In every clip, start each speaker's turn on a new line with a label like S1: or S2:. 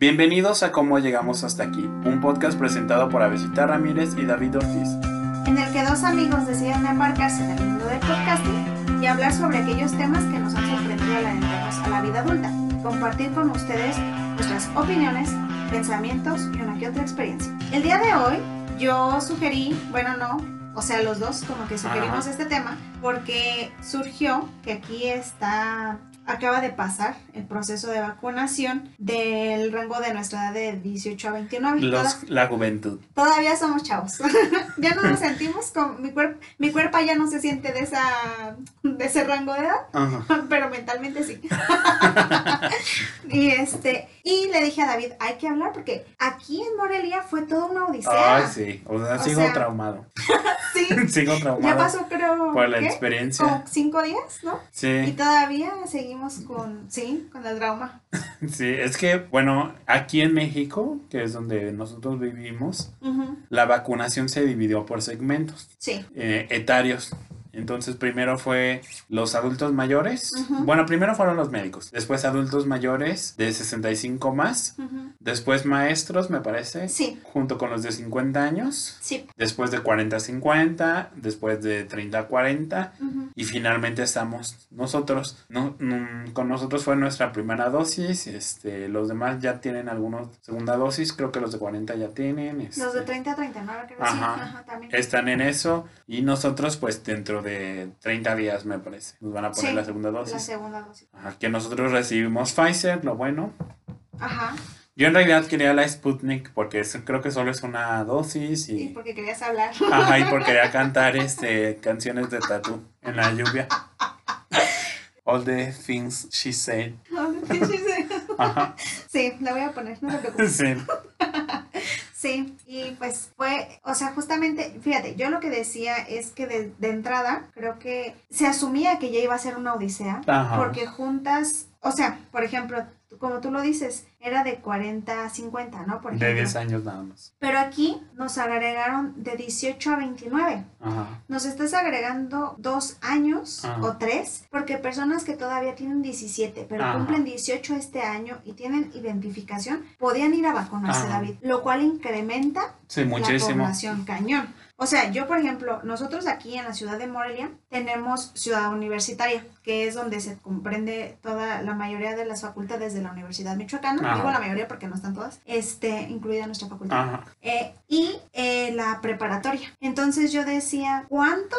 S1: Bienvenidos a Cómo Llegamos Hasta Aquí, un podcast presentado por Avesita Ramírez y David Ortiz.
S2: en el que dos amigos deciden embarcarse en el mundo del podcasting y hablar sobre aquellos temas que nos han sorprendido al adentrarnos a la vida adulta, compartir con ustedes nuestras opiniones, pensamientos y una que otra experiencia. El día de hoy yo sugerí, bueno no, o sea los dos como que sugerimos
S1: Ajá.
S2: este tema porque surgió que aquí está acaba de pasar el proceso de vacunación del rango de nuestra edad de 18 a 29. Toda-
S1: Los, la juventud.
S2: Todavía somos chavos. ya no nos sentimos con mi cuerpo, mi cuerpo ya no se siente de esa de ese rango de edad,
S1: Ajá.
S2: pero mentalmente sí. y este, y le dije a David, hay que hablar porque aquí en Morelia fue toda una odisea.
S1: Ay, sí. O sea,
S2: O
S1: sigo
S2: sea,
S1: traumado.
S2: Sí,
S1: sigo traumado.
S2: ya pasó creo
S1: Por la
S2: ¿qué?
S1: experiencia.
S2: Como cinco días, ¿no? Y
S1: Sí,
S2: todavía seguimos con, sí, con el trauma.
S1: sí. Es que, bueno, aquí en México, que es donde nosotros vivimos, la vacunación se dividió por segmentos
S2: Sí.
S1: eh, etarios. Entonces, primero fue los adultos mayores.
S2: Ujú.
S1: Bueno, primero fueron los médicos. Después adultos mayores de 65 más.
S2: ujú.
S1: Después maestros, me parece.
S2: Sí,
S1: Junto con los de 50 años.
S2: sí.
S1: Después de 40 a 50. Después de 30 a 40.
S2: ujú.
S1: Y finalmente estamos nosotros. No, mm, con nosotros fue nuestra primera dosis. Este, los demás ya tienen alguna segunda dosis. Creo que los de 40 ya tienen.
S2: Los
S1: este,
S2: de 30 a 39 creo que sí.
S1: Ajá.
S2: Ajá, también.
S1: están en eso. Y nosotros, pues dentro de 30 días, me parece, nos van a poner
S2: Sí,
S1: la segunda
S2: La
S1: dosis.
S2: segunda dosis.
S1: Ajá, que nosotros recibimos Pfizer, lo bueno.
S2: Ajá.
S1: Yo en realidad quería la Sputnik porque es- creo que solo es una dosis
S2: Y
S1: y,
S2: porque querías hablar.
S1: ajá, y porque quería cantar este, canciones de Tatú en la lluvia. All the things she said. Ajá,
S2: sí, la voy a poner, no te preocupes.
S1: sí.
S2: Sí, y pues fue, o sea, justamente, fíjate, yo lo que decía es que de, de entrada creo que se asumía que ya iba a ser una odisea,
S1: Ajá.
S2: porque juntas, o sea, por ejemplo, como tú lo dices, era de 40 a 50, ¿no? Por
S1: De
S2: ejemplo.
S1: 10 años nada más.
S2: Pero aquí nos agregaron de 18 a 29.
S1: Ajá.
S2: Nos estás agregando dos años
S1: Ajá.
S2: o tres, porque personas que todavía tienen 17, pero
S1: Ajá.
S2: cumplen 18 este año y tienen identificación, podían ir a vacunarse. David, lo cual incrementa
S1: Sí,
S2: la población cañón. O sea, yo, por ejemplo, nosotros aquí en la ciudad de Morelia tenemos ciudad universitaria, que es donde se comprende toda la mayoría de las facultades de la Universidad Michoacana.
S1: Ajá.
S2: Digo la mayoría porque no están todas, este, incluida nuestra facultad. Eh, y eh, la preparatoria. Entonces yo decía, ¿cuánto?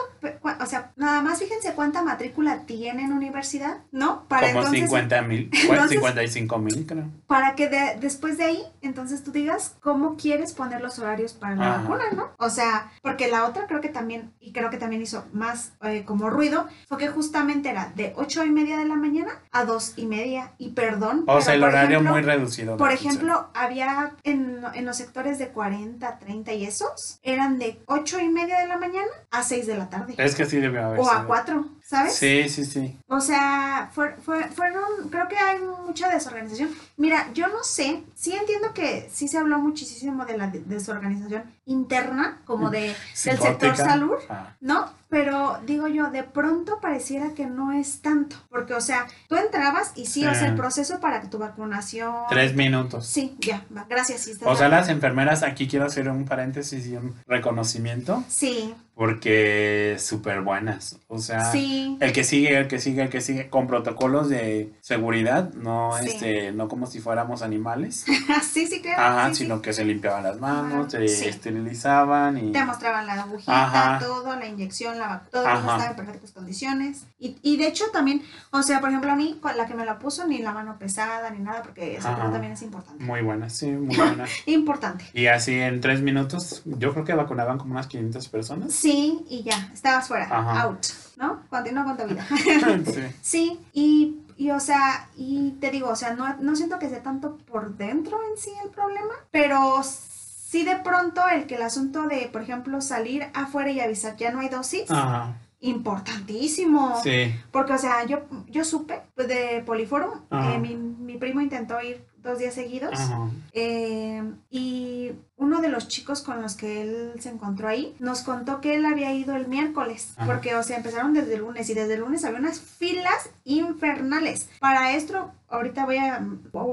S2: O sea, nada más fíjense cuánta matrícula tiene en universidad, ¿no? Para
S1: Como
S2: entonces,
S1: 50 mil,
S2: entonces-
S1: 55 mil creo.
S2: para que de- después de ahí, entonces tú digas cómo quieres poner los horarios para la
S1: Ajá.
S2: vacuna, ¿no? O sea, porque la otra creo que también, y creo que también hizo más eh, como ruido, fue que justamente era de ocho y media de la mañana a dos y media, y perdón.
S1: O sea, el horario
S2: ejemplo,
S1: muy reducido.
S2: por ejemplo, había en, en los sectores de 40, 30 y esos, eran de 8 y media de la mañana a 6 de la tarde.
S1: Es que sí debió haber
S2: O a
S1: sido.
S2: 4, ¿sabes?
S1: Sí, sí, sí.
S2: O sea, fue- fue- fueron, creo que hay mucha desorganización. Mira, yo no sé, sí entiendo que sí se habló muchísimo de la de- desorganización interna, como de, del sector salud,
S1: Ah,
S2: ¿no? Pero digo yo, de pronto pareciera que no es tanto, porque o sea, tú entrabas y sí, o sea, el proceso para tu vacunación...
S1: Tres minutos.
S2: Sí, ya, va, gracias. sí,
S1: O sea, las enfermeras, aquí quiero hacer un paréntesis y un reconocimiento,
S2: Sí,
S1: porque súper buenas. O sea,
S2: sí,
S1: el que sigue, el que sigue, el que sigue, con protocolos de seguridad, no este, no como si fuéramos animales,
S2: sí, sí, claro.
S1: ajá, sino que se limpiaban las manos,
S2: Ajá,
S1: se esterilizaban y
S2: Te mostraban la agujita, todo, la inyección, la vac- todo el mundo
S1: Ajá.
S2: estaba en perfectas condiciones. Y, y de hecho también, o sea, por ejemplo, a mí, la que me la puso, ni la mano pesada, ni nada, porque
S1: Ajá.
S2: cosa también es importante.
S1: muy buenas, sí, muy buenas.
S2: Importante.
S1: y así en tres minutos, yo creo que vacunaban como unas 500 personas.
S2: Sí, y ya, estabas fuera,
S1: Ajá.
S2: out, ¿no? Continúa con tu vida.
S1: sí.
S2: sí, y, y o sea, y te digo, o sea, no, no siento que sea tanto por dentro en sí el problema, pero sí de pronto el que el asunto de, por ejemplo, salir afuera y avisar ya no hay dosis,
S1: Ajá,
S2: importantísimo.
S1: Sí.
S2: Porque, o sea, yo, yo supe de Poliforum, eh, mi, mi primo intentó ir dos días seguidos
S1: Ajá.
S2: eh, y uno de los chicos con los que él se encontró ahí nos contó que él había ido el miércoles,
S1: Ajá.
S2: porque, o sea, empezaron desde el lunes y desde el lunes había unas filas infernales. Para esto, ahorita voy a,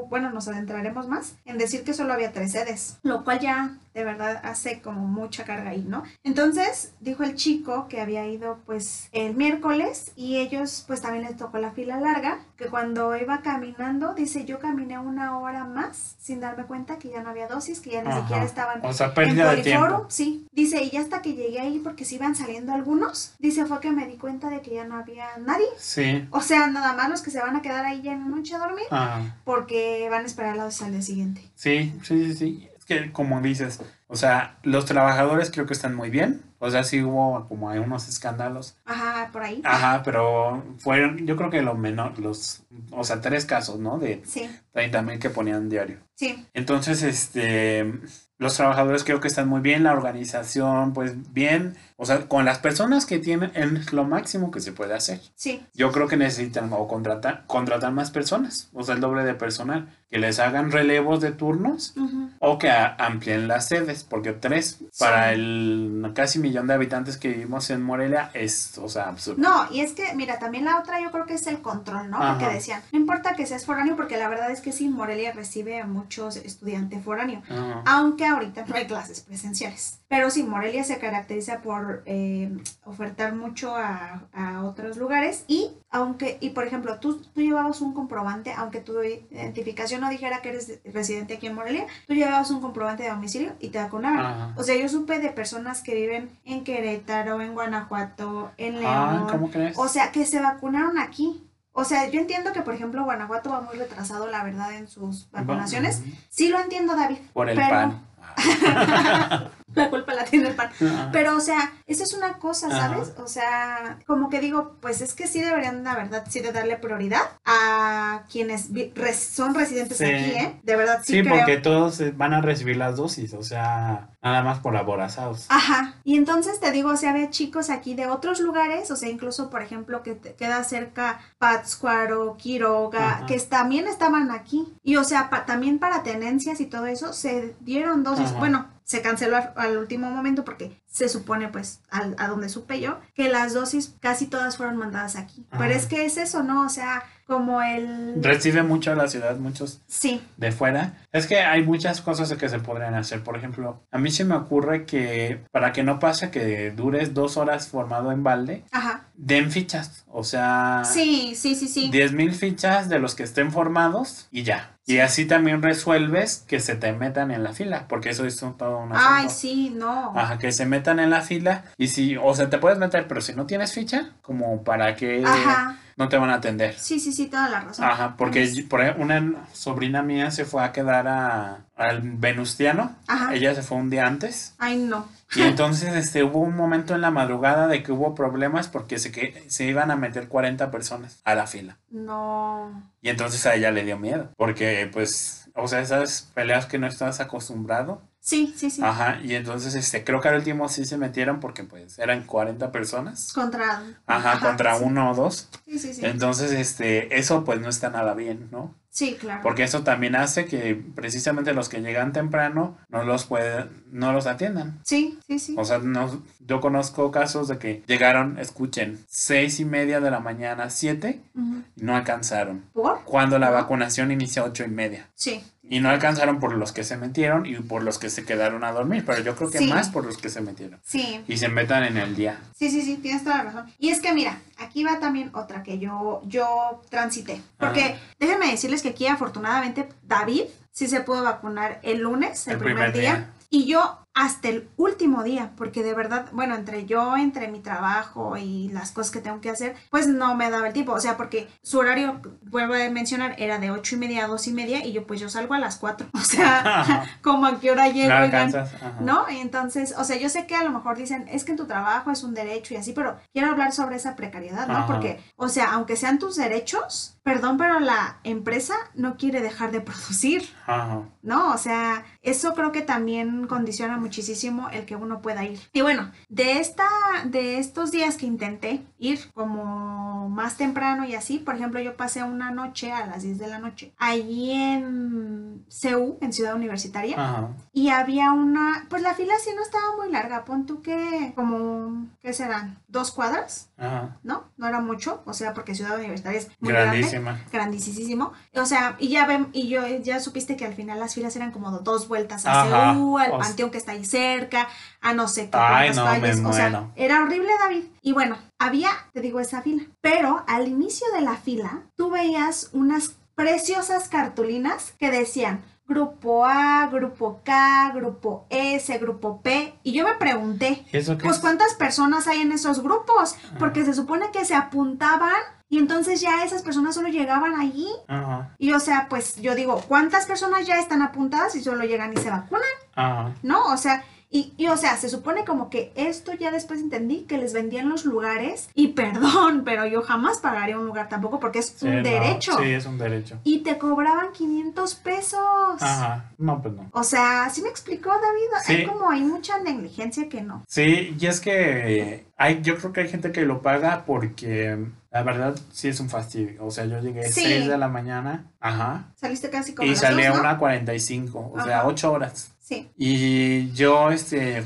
S2: bueno, nos adentraremos más en decir que solo había tres sedes, lo cual ya de verdad hace como mucha carga ahí, ¿no? Entonces, dijo el chico que había ido pues el miércoles y ellos pues también les tocó la fila larga, que cuando iba caminando, dice, yo caminé una hora más sin darme cuenta que ya no había dosis, que ya ni
S1: Ajá.
S2: siquiera estaban
S1: O sea,
S2: en
S1: de tiempo.
S2: sí. Dice, y ya hasta que llegué ahí porque se iban saliendo algunos, dice, fue que me di cuenta de que ya no había nadie.
S1: Sí.
S2: O sea, nada más los que se van a quedar ahí ya en la noche dormir
S1: Ajá.
S2: porque van a esperar la dosis al día siguiente.
S1: Sí, sí, sí, sí. Es que como dices, o sea, los trabajadores creo que están muy bien. O sea, sí hubo como hay unos escándalos.
S2: Ajá, por ahí.
S1: Ajá, pero fueron, yo creo que lo menor, los, o sea, tres casos, ¿no? De
S2: Sí,
S1: 30 mil que ponían diario.
S2: sí,
S1: Entonces, este, los trabajadores creo que están muy bien, la organización, pues bien, o sea, con las personas que tienen es lo máximo que se puede hacer.
S2: sí.
S1: Yo creo que necesitan o contratar, contratar más personas, o sea, el doble de personal, que les hagan relevos de turnos o que amplíen las sedes, porque tres para el casi millón de habitantes que vivimos en Morelia es, o sea, absurdo.
S2: No, y es que, mira, también la otra yo creo que es el control, ¿no? Porque decían, no importa que seas foráneo, porque la verdad es que sí, Morelia recibe a muchos estudiantes foráneos. Aunque ahorita no hay clases presenciales. Pero sí, Morelia se caracteriza por eh, ofertar mucho a, a otros lugares y aunque, y por ejemplo, tú, tú llevabas un comprobante, aunque tu identificación no dijera que eres residente aquí en Morelia, tú llevabas un comprobante de domicilio y te vacunaban.
S1: Ajá.
S2: O sea, yo supe de personas que viven en Querétaro, en Guanajuato, en León.
S1: Ah, ¿cómo crees?
S2: O sea, que se vacunaron aquí. O sea, yo entiendo que, por ejemplo, Guanajuato va muy retrasado, la verdad, en sus vacunaciones. Sí lo entiendo, David.
S1: Por el
S2: pero
S1: pan.
S2: La culpa la tiene el pan. Pero, o sea, esa es una cosa. ¿sabes? O sea, como que digo, pues es que sí deberían, la verdad, sí de darle prioridad a quienes res- son residentes
S1: Sí.
S2: aquí, ¿eh? De verdad, sí,
S1: Sí,
S2: creo.
S1: porque todos eh, van a recibir las dosis, o sea, nada más por aborazados.
S2: Ajá. Y entonces te digo, o sea, había chicos aquí de otros lugares, o sea, incluso, por ejemplo, que te queda cerca Pátzcuaro, Quiroga, que también estaban aquí. Y, o sea, pa- también para tenencias y todo eso, se dieron dosis. Bueno, se canceló al, al último momento porque se supone, pues, al- a donde supe yo, que las dosis casi todas fueron mandadas aquí.
S1: Ajá.
S2: Pero es que es eso, ¿no? O sea, como el...
S1: Recibe mucho a la ciudad, muchos
S2: Sí.
S1: de fuera. Es que hay muchas cosas que se podrían hacer. Por ejemplo, a mí se me ocurre que para que no pase que dures dos horas formado en balde,
S2: Ajá.
S1: den fichas. O sea,
S2: Sí, sí, sí, sí.
S1: 10 mil fichas de los que estén formados y ya. Y
S2: Sí.
S1: así también resuelves que se te metan en la fila, porque eso es un- todo un
S2: Ay,
S1: asunto.
S2: sí, no.
S1: Ajá, que se metan en la fila y si, o sea, te puedes meter, pero si no tienes ficha, como para que
S2: Ajá.
S1: no te van a atender.
S2: Sí, sí, sí, toda la razón.
S1: Ajá, porque por ejemplo, una sobrina mía se fue a quedar a, al Venustiano.
S2: Ajá.
S1: Ella se fue un día antes.
S2: Ay, no.
S1: Y entonces este, hubo un momento en la madrugada de que hubo problemas porque se, que, se iban a meter 40 personas a la fila.
S2: No.
S1: Y entonces a ella le dio miedo. Porque, pues, o sea, esas peleas que no estás acostumbrado.
S2: Sí, sí, sí.
S1: Ajá. Y entonces, este, creo que al último sí se metieron porque, pues, eran 40 personas.
S2: Contra.
S1: Ajá, contra
S2: sí.
S1: uno o dos.
S2: Sí, sí, sí.
S1: Entonces, este, eso pues no está nada bien, ¿no?
S2: Sí, claro.
S1: Porque eso también hace que precisamente los que llegan temprano no los pueden, no los atiendan.
S2: Sí, sí, sí.
S1: O sea, no, yo conozco casos de que llegaron, escuchen, seis y media de la mañana, siete, y no alcanzaron.
S2: ¿Por?
S1: Cuando la vacunación inicia ocho y media.
S2: Sí.
S1: Y no alcanzaron por los que se metieron y por los que se quedaron a dormir. Pero yo creo que
S2: Sí.
S1: más por los que se metieron.
S2: Sí.
S1: Y se metan en el día.
S2: Sí, sí, sí, tienes toda la razón. Y es que mira, aquí va también otra que yo, yo transité. Porque
S1: Ajá.
S2: déjenme decirles que aquí afortunadamente David sí se pudo vacunar el lunes, el,
S1: El
S2: primer,
S1: primer
S2: día.
S1: día.
S2: Y yo hasta el último día, porque de verdad, bueno, entre yo, entre mi trabajo y las cosas que tengo que hacer, pues no me daba el tiempo. O sea, porque su horario, vuelvo a mencionar, era de ocho y media a dos y media y yo pues yo salgo a las cuatro. O sea, como a qué hora llego.
S1: No
S2: oigan? ¿No? Y entonces, o sea, yo sé que a lo mejor dicen, es que en tu trabajo es un derecho y así, pero quiero hablar sobre esa precariedad, ¿no?
S1: Ajá.
S2: Porque, o sea, aunque sean tus derechos, perdón, pero la empresa no quiere dejar de producir,
S1: Ajá.
S2: ¿no? O sea, eso creo que también condiciona muchísimo el que uno pueda ir. Y bueno, de esta, de estos días que intenté ir como más temprano y así, por ejemplo, yo pasé una noche a las 10 de la noche, allí en CEU, en Ciudad Universitaria,
S1: Ajá.
S2: y había una, pues la fila sí no estaba muy larga, pon tú que como, ¿qué serán? ¿Dos cuadras?
S1: Ajá.
S2: ¿No? No era mucho, o sea, porque Ciudad Universitaria es muy grande
S1: Grandísima.
S2: grandísimo. O sea, y ya ven, y yo ya supiste que al final las filas eran como dos vueltas
S1: Ajá.
S2: a CEU, al
S1: O
S2: panteón que está ahí cerca, a no sé qué
S1: Ay, no, me.
S2: O sea, era horrible, David. Y bueno, había, te digo, esa fila. Pero al inicio de la fila, tú veías unas preciosas cartulinas que decían Grupo A, Grupo K, Grupo S, Grupo P. Y yo me pregunté,
S1: ¿Y eso qué
S2: pues
S1: es?
S2: cuántas personas hay en esos grupos, porque se supone que se apuntaban y entonces ya esas personas solo llegaban allí.
S1: Ajá.
S2: Y o sea, pues yo digo, ¿cuántas personas ya están apuntadas y solo llegan y se vacunan?
S1: Ajá.
S2: ¿No? O sea, y, y, o sea, se supone como que esto ya después entendí que les vendían los lugares y perdón, pero yo jamás pagaría un lugar tampoco porque es
S1: Sí,
S2: un
S1: no,
S2: derecho.
S1: Sí, es un derecho.
S2: Y te cobraban 500 pesos.
S1: Ajá. No, pues no.
S2: O sea, ¿sí me explicó David?
S1: Sí.
S2: Hay como hay mucha negligencia que no.
S1: Sí, y es que hay, yo creo que hay gente que lo paga porque la verdad sí es un fastidio. O sea, yo llegué a
S2: Sí.
S1: 6 de la mañana, ajá,
S2: Saliste casi como a
S1: y
S2: las
S1: salí a
S2: ¿no?
S1: una 45, o sea,
S2: Ajá.
S1: 8 horas.
S2: Sí.
S1: Y yo este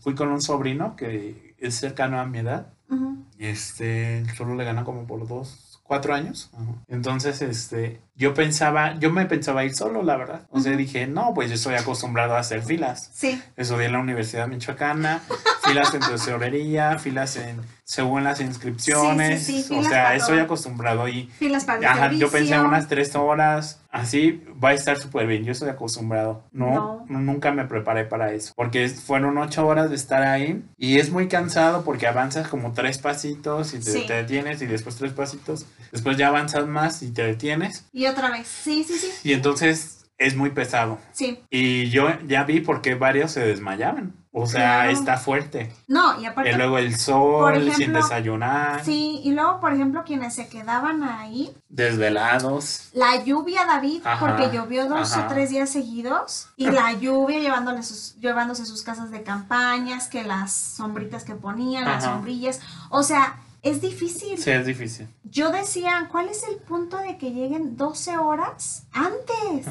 S1: fui con un sobrino que es cercano a mi edad. Y este solo le gana como por dos, cuatro años. Ajá. Entonces, este, yo pensaba, yo me pensaba ir solo, la verdad. O sea, dije, no, pues yo estoy acostumbrado a hacer filas.
S2: Sí.
S1: Estudié en la Universidad Michoacana, filas en tesorería, filas en, según las inscripciones.
S2: Sí, sí, sí,
S1: o sea, estoy acostumbrado y
S2: Filas para
S1: Ajá, yo pensé unas tres horas, así va a estar súper bien, yo estoy acostumbrado. No, nunca me preparé para eso, porque fueron ocho horas de estar ahí y es muy cansado porque avanzas como tres pasitos y te, te detienes y después tres pasitos, después ya avanzas más y te detienes
S2: Y otra vez. Sí, sí, sí.
S1: y entonces es muy pesado.
S2: Sí.
S1: Y yo ya vi por qué varios se desmayaban. O sea,
S2: Claro.
S1: está fuerte.
S2: No, y aparte.
S1: Y luego el sol, sin desayunar,
S2: Sí, y luego, por ejemplo, quienes se quedaban ahí,
S1: desvelados.
S2: la lluvia, David,
S1: Ajá,
S2: porque llovió dos
S1: ajá.
S2: o tres días seguidos, y la lluvia llevándole sus, llevándose sus casas de campañas, que las sombritas que ponían, las sombrillas. O sea, es difícil.
S1: Sí, es difícil.
S2: Yo decía, ¿cuál es el punto de que lleguen 12 horas antes?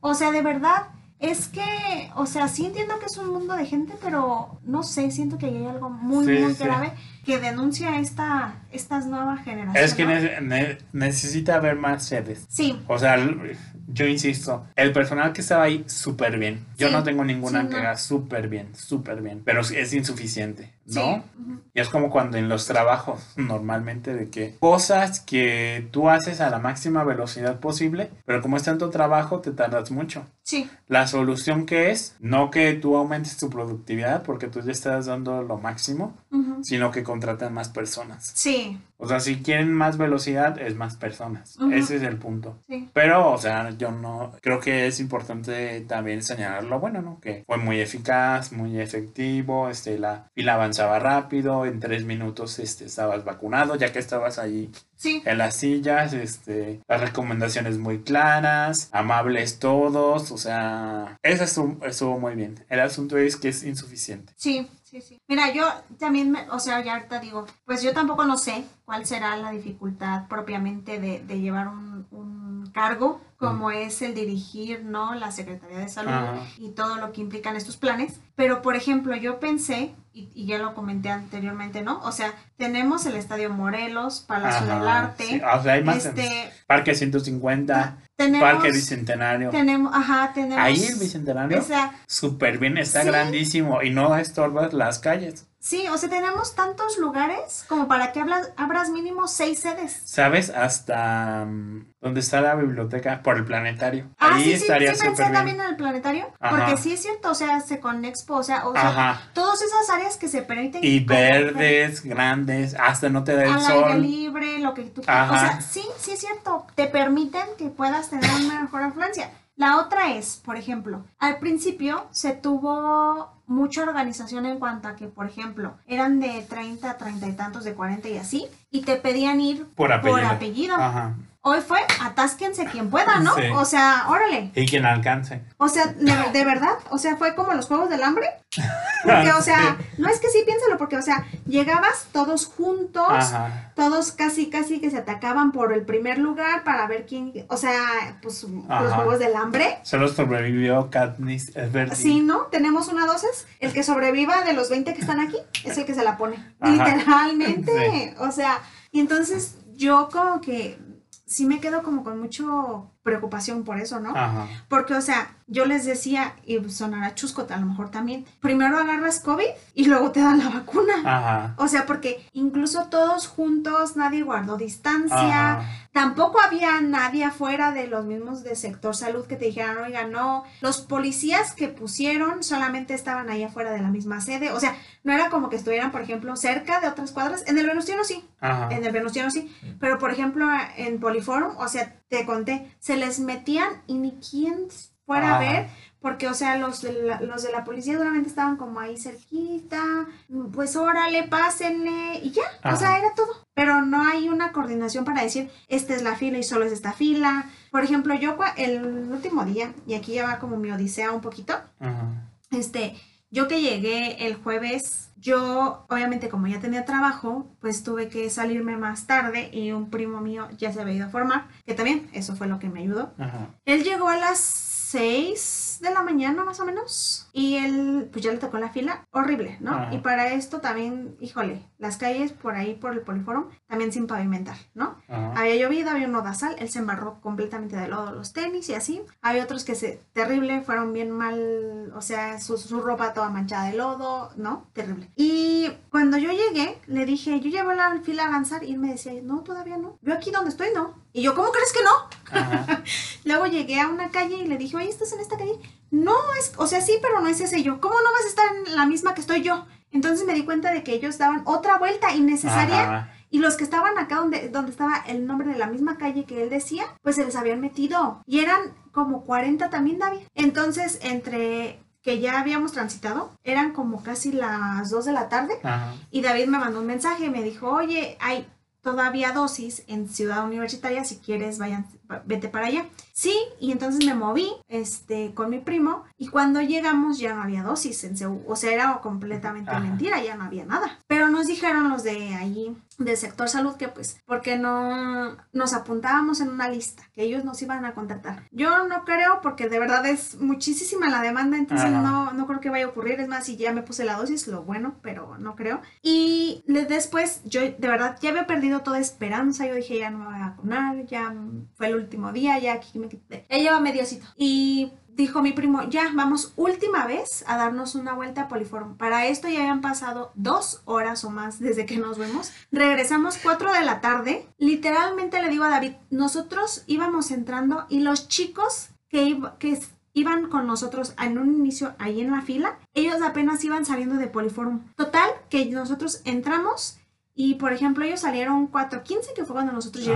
S2: O sea, de verdad, es que, o sea, sí entiendo que es un mundo de gente, pero no sé, siento que hay algo muy,
S1: Sí,
S2: muy
S1: sí.
S2: grave que denuncia esta, estas nuevas generaciones.
S1: Es que
S2: ¿no?
S1: ne- ne- necesita haber más sedes.
S2: Sí,
S1: O sea, yo insisto, el personal que estaba ahí, súper bien. Yo
S2: Sí,
S1: no tengo ninguna
S2: sí, no.
S1: queja, súper bien, súper bien. Pero es insuficiente, ¿no?
S2: sí.
S1: Y es como cuando en los trabajos, normalmente, de que cosas que tú haces a la máxima velocidad posible, pero como es tanto trabajo, te tardas mucho.
S2: Sí,
S1: La solución que es, no que tú aumentes tu productividad, porque tú ya estás dando lo máximo, sino que contraten más personas.
S2: sí,
S1: O sea, si quieren más velocidad, es más personas. Ese es el punto.
S2: sí.
S1: Pero, o sea, yo no creo que es importante también señalar lo bueno, ¿no? Que fue muy eficaz, muy efectivo, este, la fila avanzaba rápido, en tres minutos este, estabas vacunado, ya que estabas ahí
S2: Sí,
S1: en las sillas, este, las recomendaciones muy claras, amables todos, o sea, eso estuvo, estuvo muy bien. El asunto es que es insuficiente.
S2: sí, sí, sí. Mira, yo también, me- o sea, ya ahorita digo, pues yo tampoco no sé cuál será la dificultad propiamente de, de llevar un, un cargo como es el dirigir, ¿no? La Secretaría de Salud
S1: Ajá.
S2: y todo lo que implican estos planes. Pero, por ejemplo, yo pensé, y, y ya lo comenté anteriormente, ¿no? O sea, tenemos el Estadio Morelos, Palacio
S1: Ajá,
S2: del Arte,
S1: sí, o sea, hay más
S2: este,
S1: Parque 150,
S2: tenemos,
S1: Parque Bicentenario.
S2: tenemos, ajá, tenemos,
S1: Ahí el Bicentenario,
S2: o sea,
S1: súper bien, está
S2: Sí.
S1: grandísimo y no estorbas las calles.
S2: Sí, o sea, tenemos tantos lugares como para que hablas, abras mínimo seis sedes.
S1: ¿Sabes? Hasta mm, donde está la biblioteca, por el planetario.
S2: Ah,
S1: Ahí
S2: sí, sí,
S1: estaría
S2: sí pensé
S1: súper bien.
S2: también en el planetario,
S1: Ajá.
S2: porque sí es cierto, o sea, se Conexpo, o sea, o sea, todas esas áreas que se permiten
S1: Y verdes, grandes, hasta no te da el
S2: al aire
S1: sol.
S2: libre, lo que tú quieras. O sea, sí, sí es cierto, te permiten que puedas tener una mejor afluencia. La otra es, por ejemplo, al principio se tuvo mucha organización en cuanto a que, por ejemplo, eran de 30, 30 y tantos, de 40 y así, y te pedían ir
S1: Por apellido.
S2: apellido.
S1: Ajá.
S2: Hoy fue atásquense quien pueda, ¿no?
S1: Sí.
S2: O sea, órale.
S1: Y quien alcance.
S2: O sea, de, verdad, o sea, fue como los juegos del hambre. Porque, o sea, no es que sí, piénsalo, porque, o sea, llegabas todos juntos,
S1: Ajá.
S2: todos casi, casi que se atacaban por el primer lugar para ver quién, o sea, pues los juegos del hambre.
S1: Solo sobrevivió Katniss Everdeen.
S2: Sí, ¿no? Tenemos una dosis. El que sobreviva de los 20 que están aquí es el que se la pone.
S1: Ajá.
S2: Literalmente. O sea, y entonces yo como que sí me quedo como con mucho preocupación por eso, ¿no?
S1: Ajá.
S2: Porque, o sea, yo les decía, y sonará chusco a lo mejor también, primero agarras COVID y luego te dan la vacuna.
S1: Ajá.
S2: O sea, porque incluso todos juntos, nadie guardó distancia,
S1: Ajá.
S2: tampoco había nadie afuera de los mismos de sector salud que te dijeran, oiga, no, los policías que pusieron solamente estaban ahí afuera de la misma sede, o sea, no era como que estuvieran, por ejemplo, cerca de otras cuadras, en el Venustiano sí, en el Venustiano sí, pero por ejemplo en Poliforum, o sea, te conté, se les metían y ni quién fuera a ver, porque o sea, los de, la, los de la policía solamente estaban como ahí cerquita, pues órale, pásenle y ya, o sea, era todo. Pero no hay una coordinación para decir, esta es la fila y solo es esta fila. Por ejemplo, yo el último día, y aquí ya va como mi odisea un poquito,
S1: Ajá.
S2: este, yo que llegué el jueves, yo obviamente como ya tenía trabajo, pues tuve que salirme más tarde y un primo mío ya se había ido a formar, que también eso fue lo que me ayudó.
S1: Ajá.
S2: Él llegó a las 6 de la mañana más o menos y él pues ya le tocó la fila, horrible, ¿no?
S1: Ajá.
S2: Y para esto también, híjole, las calles por ahí por el poliforum también sin pavimentar, ¿no?
S1: Ajá.
S2: Había llovido, había un nodazal, él se embarró completamente de lodo los tenis y así. Había otros que se, terrible, fueron bien mal, o sea, su, su ropa toda manchada de lodo, ¿no? Terrible. Y cuando yo llegué, le dije, yo llevo la fila a avanzar y él me decía, no, todavía no. Yo aquí donde estoy, no. Y yo, ¿cómo crees que no? Luego llegué a una calle y le dije, oye, ¿estás en esta calle? No, es, o sea, sí, pero no es ese yo. ¿Cómo no vas a estar en la misma que estoy yo? Entonces me di cuenta de que ellos daban otra vuelta innecesaria
S1: Ajá.
S2: y los que estaban acá donde, donde estaba el nombre de la misma calle que él decía, pues se les habían metido. Y eran como 40 también, David. Entonces, entre que ya habíamos transitado, eran como casi las 2 de la tarde.
S1: Ajá.
S2: Y David me mandó un mensaje y me dijo, oye, hay todavía dosis en Ciudad Universitaria, si quieres, vayan, va- vete para allá. Sí, y entonces me moví este, con mi primo y cuando llegamos ya no había dosis en CEU, o sea, era completamente
S1: Ajá.
S2: mentira, ya no había nada. Pero nos dijeron los de allí, del sector salud, que pues, porque no nos apuntábamos en una lista, que ellos nos iban a contactar. Yo no creo, porque de verdad es muchísima la demanda, entonces
S1: Ajá.
S2: no, no creo que vaya a ocurrir. Es más, si ya me puse la dosis, lo bueno, pero no creo. Y después, yo de verdad ya había perdido toda esperanza. Yo dije, ya no me voy a vacunar, ya fue el último día, ya aquí me quité. Ya lleva mediocito. Y dijo mi primo, ya, vamos última vez a darnos una vuelta a Poliforum. Para esto ya habían pasado dos horas o más desde que nos vemos. Regresamos cuatro de la tarde. Literalmente le digo a David, nosotros íbamos entrando y los chicos que, iba- que iban con nosotros en un inicio ahí en la fila, ellos apenas iban saliendo de Poliforum. Total, que nosotros entramos y, por ejemplo, ellos salieron 4.15, que fue cuando nosotros
S1: Ajá.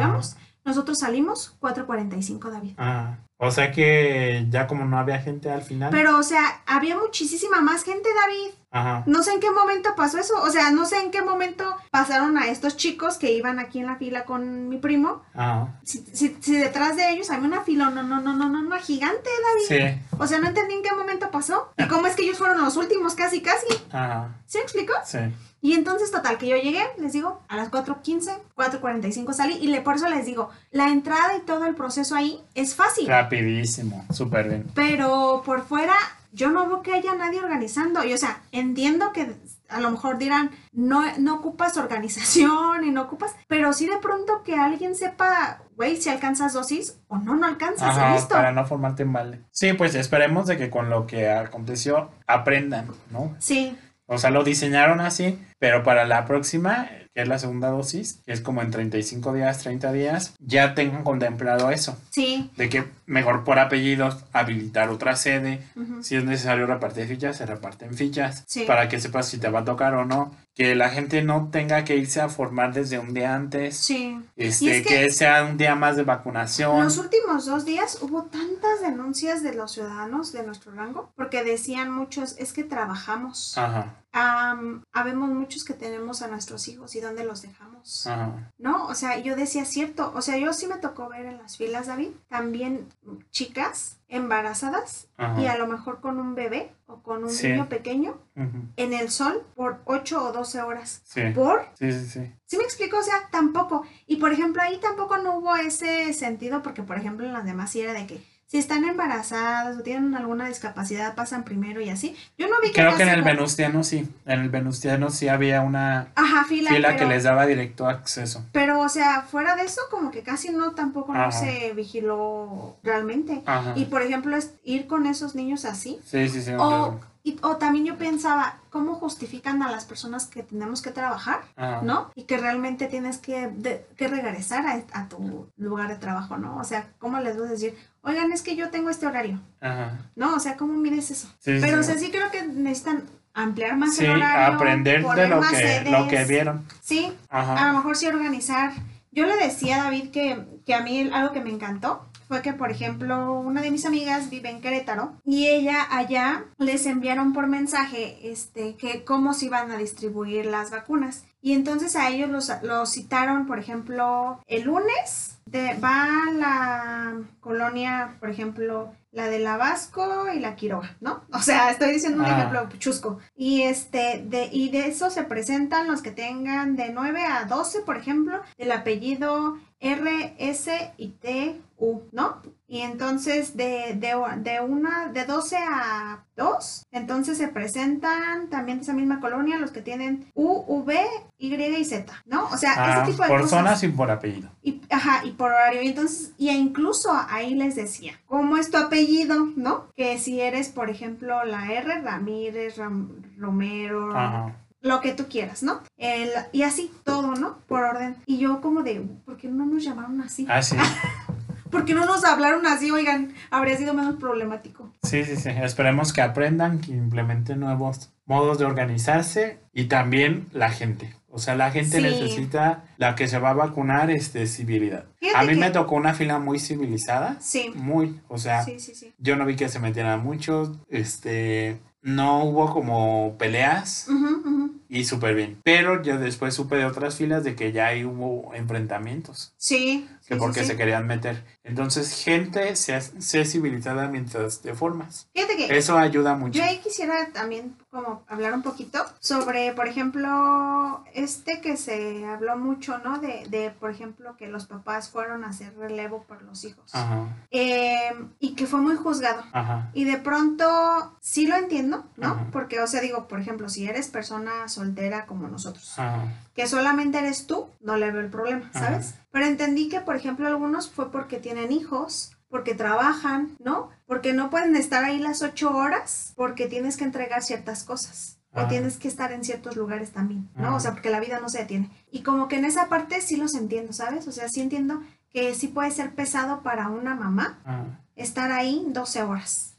S2: Nosotros salimos 4.45, David.
S1: Ajá. O sea que ya como no había gente al final.
S2: Pero, o sea, había muchísima más gente, David.
S1: Ajá.
S2: No sé en qué momento pasó eso. O sea, no sé en qué momento pasaron a estos chicos que iban aquí en la fila con mi primo.
S1: Ajá.
S2: Si, si, si detrás de ellos había una fila, no, no, no, no, no, no, gigante, David.
S1: Sí.
S2: O sea, no entendí en qué momento pasó. Y cómo es que ellos fueron los últimos, casi, casi.
S1: Ajá.
S2: ¿Sí me explicó?
S1: Sí.
S2: Y entonces, total, que yo llegué, les digo, a las 4.15, 4.45 salí. Y le, por eso les digo, la entrada y todo el proceso ahí es fácil.
S1: Rapidísimo. Súper bien.
S2: Pero por fuera, yo no veo que haya nadie organizando. Y o sea, entiendo que a lo mejor dirán, no, no ocupas organización y no ocupas, pero sí de pronto que alguien sepa, güey, si alcanzas dosis o no, no alcanzas,
S1: Ajá,
S2: listo.
S1: para no formarte balde. Sí, pues esperemos de que con lo que aconteció aprendan, ¿no?
S2: Sí,
S1: O sea, lo diseñaron así, pero para la próxima, que es la segunda dosis, que es como en 35 días, 30 días, ya tengan contemplado eso,
S2: sí.
S1: de que mejor por apellidos habilitar otra sede,
S2: ujú.
S1: si es necesario repartir fichas, se reparten fichas,
S2: Sí.
S1: para que sepas si te va a tocar o no, que la gente no tenga que irse a formar desde un día antes,
S2: Sí.
S1: este,
S2: es
S1: que...
S2: que-
S1: sea un día más de vacunación.
S2: Los últimos dos días hubo tantas denuncias de los ciudadanos de nuestro rango porque decían muchos, es que trabajamos.
S1: Ajá,
S2: am, habemos muchos que tenemos a nuestros hijos y dónde los dejamos.
S1: Ajá.
S2: ¿No? O sea, yo decía cierto, o sea, yo sí me tocó ver en las filas, David, también chicas embarazadas
S1: Ajá.
S2: y a lo mejor con un bebé o con un
S1: Sí.
S2: niño pequeño en el sol por 8 o 12 horas.
S1: Sí.
S2: ¿Por?
S1: Sí, sí, sí.
S2: ¿Sí me explico? O sea, tampoco. Y por ejemplo, ahí tampoco no hubo ese sentido porque, por ejemplo, en las demás sí era de que si están embarazadas o tienen alguna discapacidad pasan primero y así. Yo no vi que
S1: Creo que en el
S2: no-
S1: Venustiano sí. En el Venustiano sí había una
S2: Ajá, fila,
S1: fila
S2: pero,
S1: que les daba directo acceso.
S2: pero, o sea, fuera de eso, como que casi no, tampoco no se vigiló realmente.
S1: Ajá.
S2: Y, por ejemplo, es ir con esos niños así.
S1: Sí, sí, sí.
S2: O,
S1: claro.
S2: Y- o también yo pensaba, ¿cómo justifican a las personas que tenemos que trabajar?
S1: Ajá.
S2: ¿no? Y que realmente tienes que, de- que regresar a, a tu lugar de trabajo, ¿no? O sea, ¿cómo les vas a decir? Oigan, es que yo tengo este horario,
S1: Ajá.
S2: ¿no? O sea, ¿cómo mides eso?
S1: Sí,
S2: Pero, o
S1: sí.
S2: sea, sí creo que necesitan ampliar más
S1: Sí,
S2: el horario.
S1: aprender de lo que, lo que
S2: sedes.
S1: vieron.
S2: Sí, a lo mejor sí organizar. Yo le decía a David que, que a mí algo que me encantó fue que, por ejemplo, una de mis amigas vive en Querétaro y ella allá les enviaron por mensaje este, que cómo se iban a distribuir las vacunas. Y entonces a ellos los, los citaron, por ejemplo, el lunes de, va la colonia, por ejemplo, la de la Vasco y la Quiroga, ¿no? O sea, estoy diciendo un
S1: Ah.
S2: ejemplo chusco. Y este, de, y de eso se presentan los que tengan de 9 a 12, por ejemplo, del apellido R, S y T, U, ¿no? Y entonces de, de, de una, de 12 a 2, entonces se presentan también de esa misma colonia los que tienen U, V, Y y Z, ¿no? O sea,
S1: Ah,
S2: ese tipo de
S1: por
S2: cosas.
S1: zonas y por apellido.
S2: Y, ajá, y por horario. Y entonces, y incluso ahí les decía, ¿cómo es tu apellido? ¿No? Que si eres, por ejemplo, la R, Ramírez, Ram- Romero,
S1: Ajá.
S2: Lo que tú quieras, ¿no? El, y así, todo, ¿no? Por orden. Y yo como de, ¿por qué no nos llamaron así?
S1: Ah, sí.
S2: ¿Por qué no nos hablaron así? Oigan, habría sido menos problemático.
S1: Sí, sí, sí. Esperemos que aprendan, que implementen nuevos modos de organizarse y también la gente. O sea, la gente
S2: Sí.
S1: necesita, la que se va a vacunar, este, civilidad.
S2: Fíjate
S1: A mí
S2: que-
S1: me tocó una fila muy civilizada.
S2: Sí,
S1: Muy, o sea,
S2: sí, sí, sí.
S1: yo no vi que se metieran muchos, este, no hubo como peleas. Y súper bien. Pero yo después supe de otras filas de que ya ahí hubo enfrentamientos,
S2: Sí.
S1: que
S2: sí,
S1: porque
S2: sí,
S1: se querían meter. Entonces, gente, sé, sé civilizada mientras te formas.
S2: Fíjate que
S1: Eso ayuda mucho.
S2: Yo ahí quisiera también como hablar un poquito sobre, por ejemplo, este que se habló mucho, ¿no? De, de por ejemplo, que los papás fueron a hacer relevo por los hijos.
S1: Ajá,
S2: Eh, y que fue muy juzgado.
S1: ajá,
S2: Y de pronto sí lo entiendo, ¿no?
S1: Ajá.
S2: Porque, o sea, digo, por ejemplo, si eres persona soltera como nosotros, que solamente eres tú, no le veo el problema. ¿sabes? Pero entendí que, por ejemplo, algunos fue porque tienen hijos, porque trabajan, ¿no? Porque no pueden estar ahí las ocho horas, porque tienes que entregar ciertas cosas. O
S1: Ah.
S2: tienes que estar en ciertos lugares también, ¿no?
S1: Ah.
S2: O sea, porque la vida no se detiene. Y como que en esa parte sí los entiendo, ¿sabes? O sea, sí entiendo que sí puede ser pesado para una mamá
S1: ajá,
S2: estar ahí 12 horas.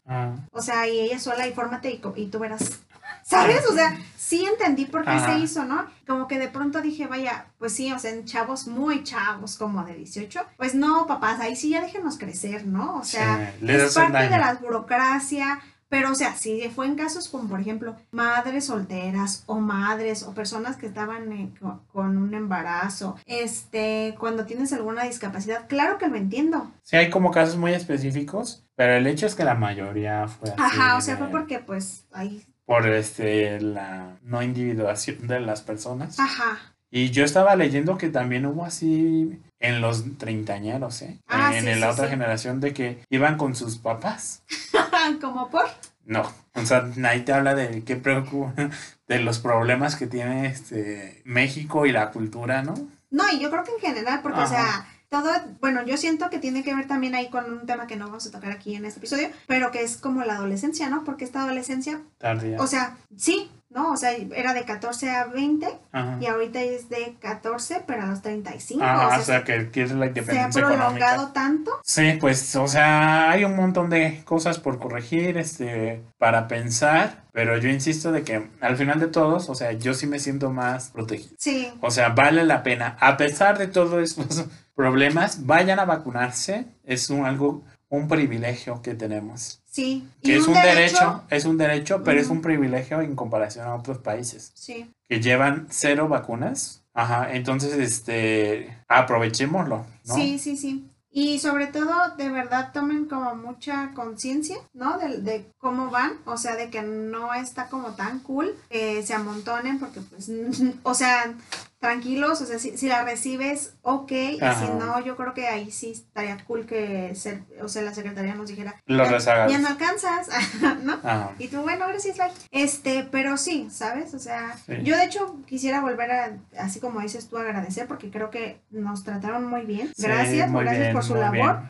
S2: O sea, y ella sola y fórmate y tú verás. ¿Sabes? O sea, sí entendí por qué
S1: Ajá.
S2: se hizo, ¿no? Como que de pronto dije, vaya, pues sí, o sea, en chavos muy chavos, como de 18, pues no, papás, ahí sí ya déjenos crecer, ¿no? O sea,
S1: Sí,
S2: es parte de la burocracia, pero o sea, si fue en casos como, por ejemplo, madres solteras o madres o personas que estaban co- con un embarazo, este, cuando tienes alguna discapacidad, claro que lo entiendo.
S1: Sí, hay como casos muy específicos, pero el hecho es que la mayoría fue así.
S2: Ajá, o sea,
S1: de-
S2: fue porque pues ahí,
S1: Por este, la no individuación de las personas.
S2: ajá.
S1: Y yo estaba leyendo que también hubo así en los treintañeros, ¿eh?
S2: Ah,
S1: en
S2: sí,
S1: la
S2: sí,
S1: otra
S2: sí.
S1: generación de que iban con sus papás.
S2: como por.
S1: No, o sea, ahí te habla de qué preocupa, de los problemas que tiene este México y la cultura, ¿no?
S2: No, y yo creo que en general, porque, o sea, todo, bueno, yo siento que tiene que ver también ahí con un tema que no vamos a tocar aquí en este episodio, pero que es como la adolescencia, ¿no? Porque esta adolescencia,
S1: Tardía.
S2: o sea, sí, ¿no? O sea, era de 14 a 20
S1: Ajá.
S2: y ahorita es de 14, pero a los 35.
S1: Ajá,
S2: o sea,
S1: o sea, que quieres la
S2: se ha
S1: independencia
S2: prolongado
S1: económica.
S2: tanto.
S1: Sí, pues, o sea, hay un montón de cosas por corregir, este, para pensar, pero yo insisto de que al final de todos, o sea, yo sí me siento más protegido.
S2: Sí,
S1: O sea, vale la pena. A pesar de todos estos problemas, vayan a vacunarse. Es un algo, un privilegio que tenemos.
S2: Sí.
S1: Que es un derecho, es un derecho, pero es un privilegio en comparación a otros países.
S2: Sí.
S1: Que llevan cero vacunas. Ajá, entonces, este, aprovechémoslo, ¿no?
S2: Sí, sí, sí. Y sobre todo, de verdad, tomen como mucha conciencia, ¿no? De, de, cómo van, o sea, de que no está como tan cool que se amontonen, porque pues, o sea, tranquilos, o sea, si, si la recibes, ok, y si no, yo creo que ahí sí estaría cool que, se, o sea, la secretaría nos dijera,
S1: Los
S2: ya, ya, no alcanzas, ¿no? Y tú, bueno, gracias, bye. Este, pero sí, ¿sabes? O sea, yo de hecho quisiera volver a, así como dices tú, agradecer, porque creo que nos trataron muy bien. Gracias, gracias por su labor,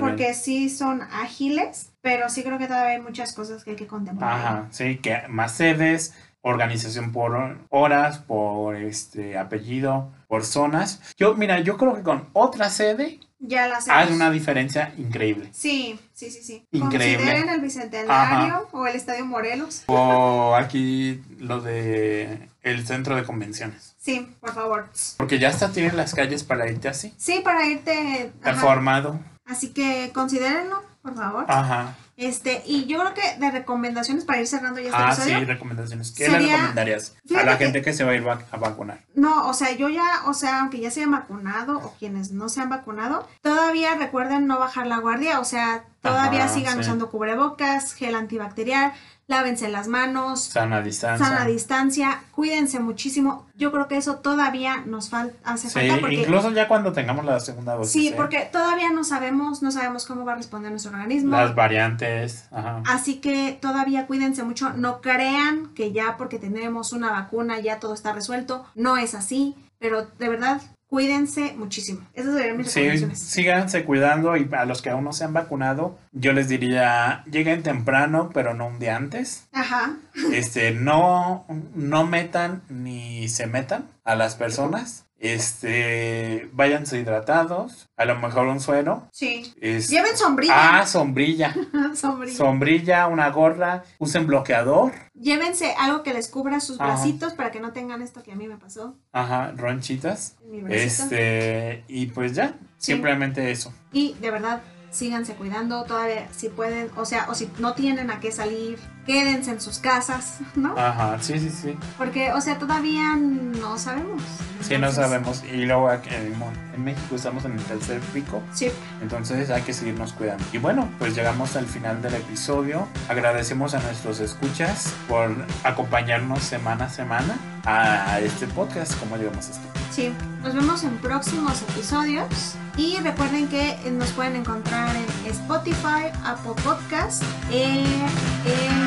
S2: porque sí son ágiles, pero sí creo que todavía hay muchas cosas que hay que contemplar.
S1: Ajá, sí, que más sedes organización por horas, por este apellido, por zonas. Yo, mira, yo creo que con otra sede
S2: ya la
S1: hay una diferencia increíble.
S2: Sí, sí, sí, sí. Increíble. Consideren el Bicentenario o el Estadio Morelos.
S1: O aquí lo de el centro de convenciones.
S2: Sí, por favor.
S1: Porque ya hasta tienen las calles para irte así.
S2: Sí, para irte
S1: formado.
S2: Así que considérenlo, por favor.
S1: Ajá.
S2: Este, y yo creo que de recomendaciones para ir cerrando ya este
S1: ah, sí, recomendaciones. ¿Qué le recomendarías a la gente que, se va a ir a vacunar?
S2: No, o sea, yo ya, o sea, aunque ya se hayan vacunado o quienes no se han vacunado, todavía recuerden no bajar la guardia, o sea, todavía sigan usando cubrebocas, gel antibacterial, lávense las manos.
S1: Sana distancia.
S2: Sana distancia, cuídense muchísimo. Yo creo que eso todavía nos falta, hace falta.
S1: Porque, incluso ya cuando tengamos la segunda dosis.
S2: Sí, ¿eh? porque todavía no sabemos, no sabemos cómo va a responder nuestro organismo.
S1: Las variantes. Ajá.
S2: Así que todavía cuídense mucho. No crean que ya porque tenemos una vacuna ya todo está resuelto. No es así. Pero de verdad, cuídense muchísimo. Esas serían mis sí,
S1: síganse cuidando y a los que aún no se han vacunado, yo les diría, lleguen temprano, pero no un día antes.
S2: Ajá.
S1: Este, no, no metan ni se metan a las personas. Este, váyanse hidratados, a lo mejor un suero.
S2: Sí. Lleven sombrilla.
S1: Ah, sombrilla.
S2: sombrilla.
S1: Sombrilla, una gorra, usen bloqueador.
S2: Llévense algo que les cubra sus bracitos para que no tengan esto que a mí me pasó.
S1: Ajá, ronchitas. este, y pues ya, simplemente eso.
S2: Y de verdad, síganse cuidando, todavía si pueden, o sea, o si no tienen a qué salir, quédense en sus casas, ¿no?
S1: Ajá, sí, sí, sí.
S2: Porque, o sea, todavía no sabemos.
S1: Sí, no sabemos. Y luego en México estamos en el tercer pico.
S2: Sí.
S1: Entonces hay que seguirnos cuidando. Y bueno, pues llegamos al final del episodio. Agradecemos a nuestros escuchas por acompañarnos semana a semana a este podcast. ¿Cómo llegamos a esto?
S2: Sí, nos vemos en próximos episodios. Y recuerden que nos pueden encontrar en Spotify, Apple Podcast, en,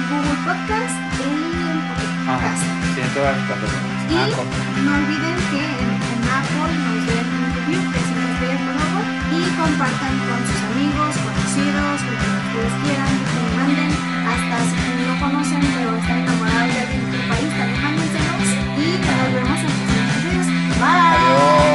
S2: Google Podcast, en Podcast.
S1: En todas.
S2: Y ah, no olviden que en, Apple nos den un review, que si nos den por y compartan con sus amigos, conocidos, con quien ustedes quieran, que lo manden, hasta si no conocen pero están enamorados de alguien de tu país, también mándenselos y nos vemos en los siguientes Bye. Adiós.